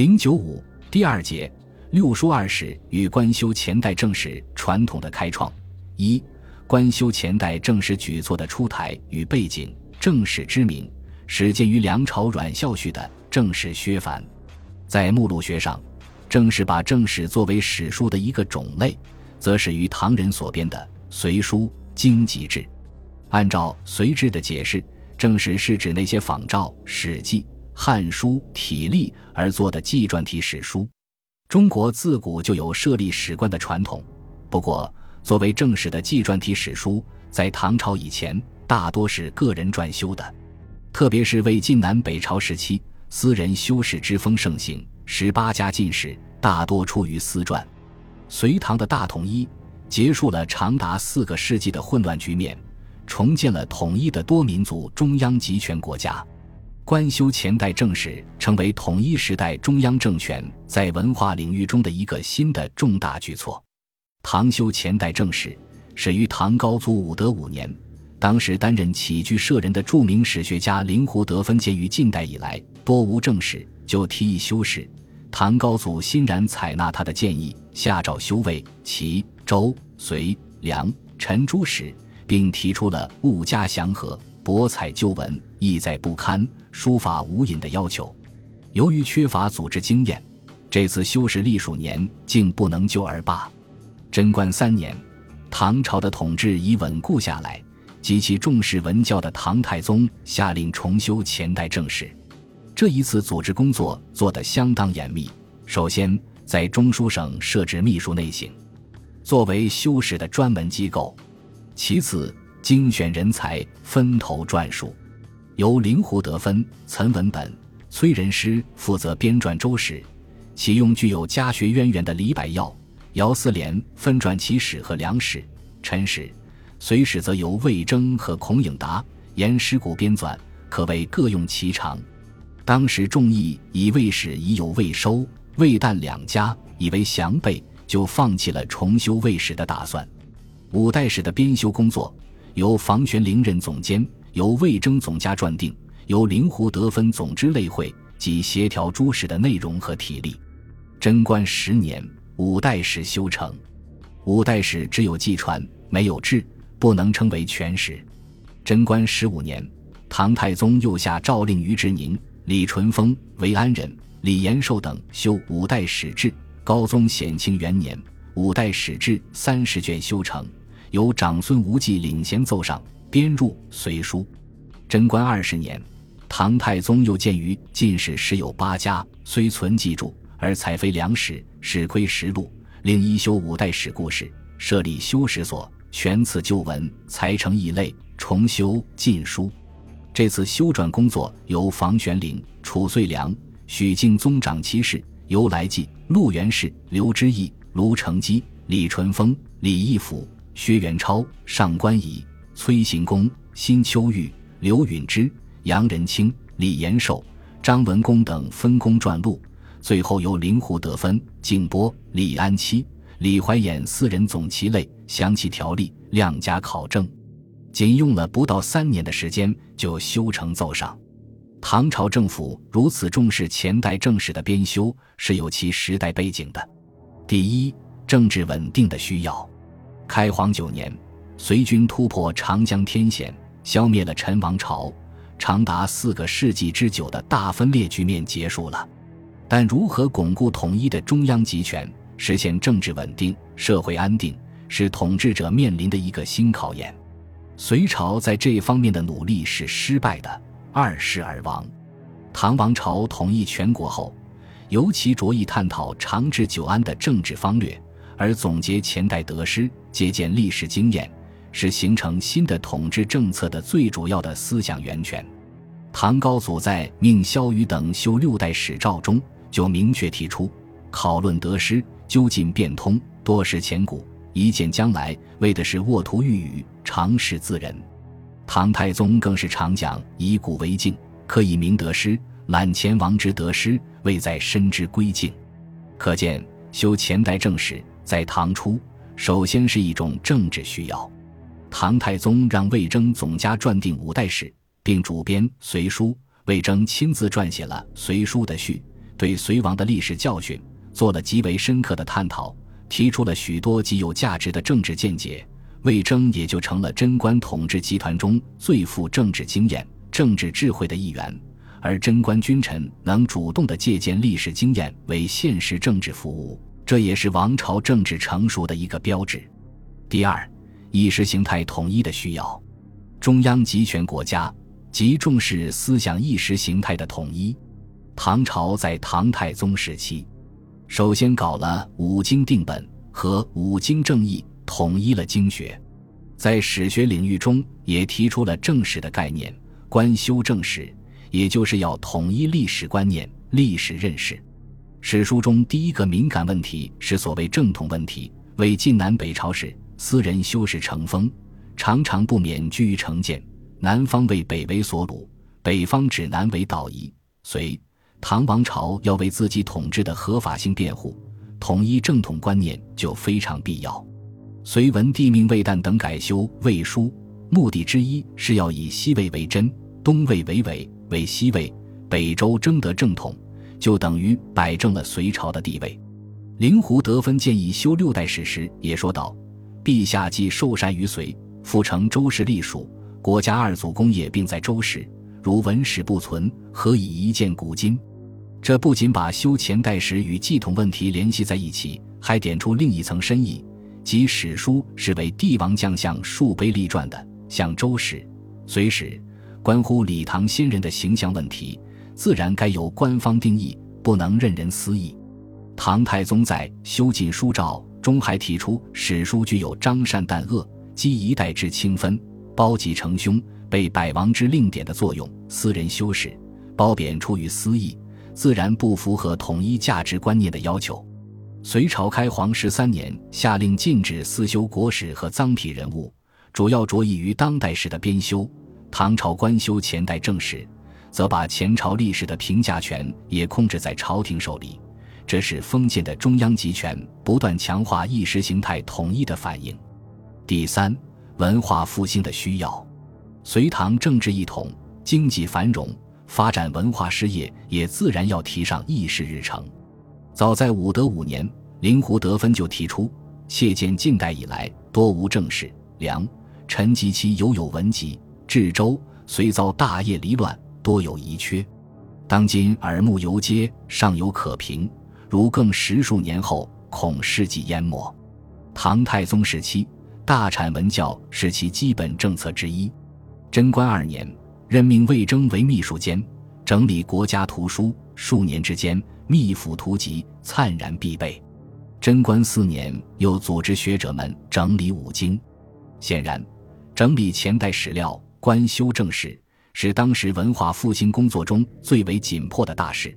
零九五第二节六书二史与官修前代正史传统的开创一官修前代正史举措的出台与背景正史之名始建于梁朝阮孝绪的正史削繁，在目录学上，正是把正史作为史书的一个种类，则始于唐人所编的《隋书·经籍志》。按照《隋志》的解释，正史是指那些仿照《史记》。《汉书》体例而作的纪传体史书，中国自古就有设立史官的传统。不过，作为正史的纪传体史书，在唐朝以前大多是个人撰修的，特别是魏晋南北朝时期，私人修史之风盛行。十八家进士大多出于私传。隋唐的大统一，结束了长达四个世纪的混乱局面，重建了统一的多民族中央集权国家。官修前代正史成为统一时代中央政权在文化领域中的一个新的重大举措。唐修前代正史始于唐高祖武德五年，当时担任起居舍人的著名史学家林胡德分鉴于晋代以来多无正史，就提议修史。唐高祖欣然采纳他的建议，下诏修魏、齐、周、隋、梁、陈诸史，并提出了物加祥和。博采旧文，意在不堪，书法无隐的要求。由于缺乏组织经验，这次修史历数年，竟不能就而罢。贞观三年，唐朝的统治已稳固下来，极其重视文教的唐太宗下令重修前代正史。这一次组织工作做得相当严密。首先，在中书省设置秘书内省，作为修史的专门机构；其次，精选人才，分头撰述，由灵狐得分、岑文本、崔仁师负责编撰周史，启用具有家学渊源的李百药、姚思廉分撰齐史和梁史、陈史，隋史则由魏征和孔颖达、严师古编纂，可谓各用其长。当时众议以魏史已有魏收、魏旦两家，以为详备，就放弃了重修魏史的打算。五代史的编修工作。由房玄龄任总监，由魏征总家撰定，由灵狐得分总之类会及协调诸史的内容和体例。贞观十年，五代史修成。五代史只有纪传，没有志，不能称为全史。贞观十五年，唐太宗又下诏令于志宁、李淳风、韦安仁、李延寿等修五代史志。高宗显庆元年，五代史志三十卷修成。由长孙无忌领衔奏上，编入《隋书》。贞观二十年，唐太宗又鉴于进士十有八家，虽存记注，而采非良史，史窥实录，令一修五代史故事，设立修史所，全次旧文，裁成异类，重修《晋书》。这次修转工作由房玄龄、褚遂良、许敬宗长其事，由来济、陆元氏、刘知义、卢承基、李淳风、李义府。薛元超、上官仪、崔行宫、辛秋玉、刘允之、杨仁清、李延寿、张文公等分工撰录，最后由灵狐得分、静波、李安期、李怀衍四人总其类，详其条例，量加考证，仅用了不到三年的时间就修成奏上。唐朝政府如此重视前代正史的编修，是有其时代背景的。第一，政治稳定的需要。开皇九年，隋军突破长江天险，消灭了陈王朝，长达四个世纪之久的大分裂局面结束了。但如何巩固统一的中央集权，实现政治稳定、社会安定，是统治者面临的一个新考验。隋朝在这方面的努力是失败的，二世而亡。唐王朝统一全国后，尤其着意探讨长治久安的政治方略。而总结前代得失，借鉴历史经验，是形成新的统治政策的最主要的思想源泉。唐高祖在命萧瑀等修六代史诏中，就明确提出：考论得失，究竟变通，多识前古，一见将来，为的是沃图寓语，常识自人。唐太宗更是常讲以古为镜，可以明得失，览前王之得失，未在深之归境。可见修前代正史。在唐初，首先是一种政治需要。唐太宗让魏征总家撰定五代史，并主编《隋书》，魏征亲自撰写了《隋书》的序，对隋亡的历史教训做了极为深刻的探讨，提出了许多极有价值的政治见解。魏征也就成了贞观统治集团中最富政治经验、政治智慧的一员。而贞观君臣能主动的借鉴历史经验为现实政治服务，这也是王朝政治成熟的一个标志。第二，意识形态统一的需要，中央集权国家极重视思想意识形态的统一。唐朝在唐太宗时期，首先搞了五经定本和五经正义，统一了经学，在史学领域中也提出了正史的概念，官修正史。也就是要统一历史观念、历史认识。史书中第一个敏感问题是所谓正统问题。为晋南北朝时，私人修史成风，常常不免居于成见。南方为北为所虏，北方指南为道夷。隋唐王朝要为自己统治的合法性辩护，统一正统观念就非常必要。隋文帝命魏旦等改修《魏书》，目的之一是要以西魏为真，东魏为伪。为西魏、北周争得正统，就等于摆正了隋朝的地位。灵狐得分建议修六代史时，也说道：“陛下既受禅于隋，复成周氏隶属，国家二祖功业并在周氏，如文史不存，何以一见古今？”这不仅把修前代史与继统问题联系在一起，还点出另一层深意，即史书是为帝王将相树碑立传的，像周史、隋史。关乎李唐先人的形象问题，自然该由官方定义，不能任人私议。唐太宗在《修晋书诏》中还提出，史书具有张善淡恶、积一代之清分、包吉成凶、被百王之令典的作用。私人修史，褒贬出于私意，自然不符合统一价值观念的要求。隋朝开皇十三年，下令禁止私修国史和臧否人物，主要着意于当代史的编修。唐朝官修前代正史，则把前朝历史的评价权也控制在朝廷手里，这是封建的中央集权不断强化意识形态统一的反应。第三，文化复兴的需要，隋唐政治一统，经济繁荣，发展文化事业也自然要提上议事日程。早在武德五年，灵狐得分就提出：谢见近代以来多无正史，梁、陈及其犹有文集。至周虽遭大业离乱，多有遗缺。当今耳目犹皆，尚有可凭。如更十数年后，恐世纪淹没。唐太宗时期，大产文教是其基本政策之一。贞观二年，任命魏征为秘书监，整理国家图书。数年之间，秘府图籍灿然必备。贞观四年，又组织学者们整理五经。显然，整理前代史料。官修正史是当时文化复兴工作中最为紧迫的大事。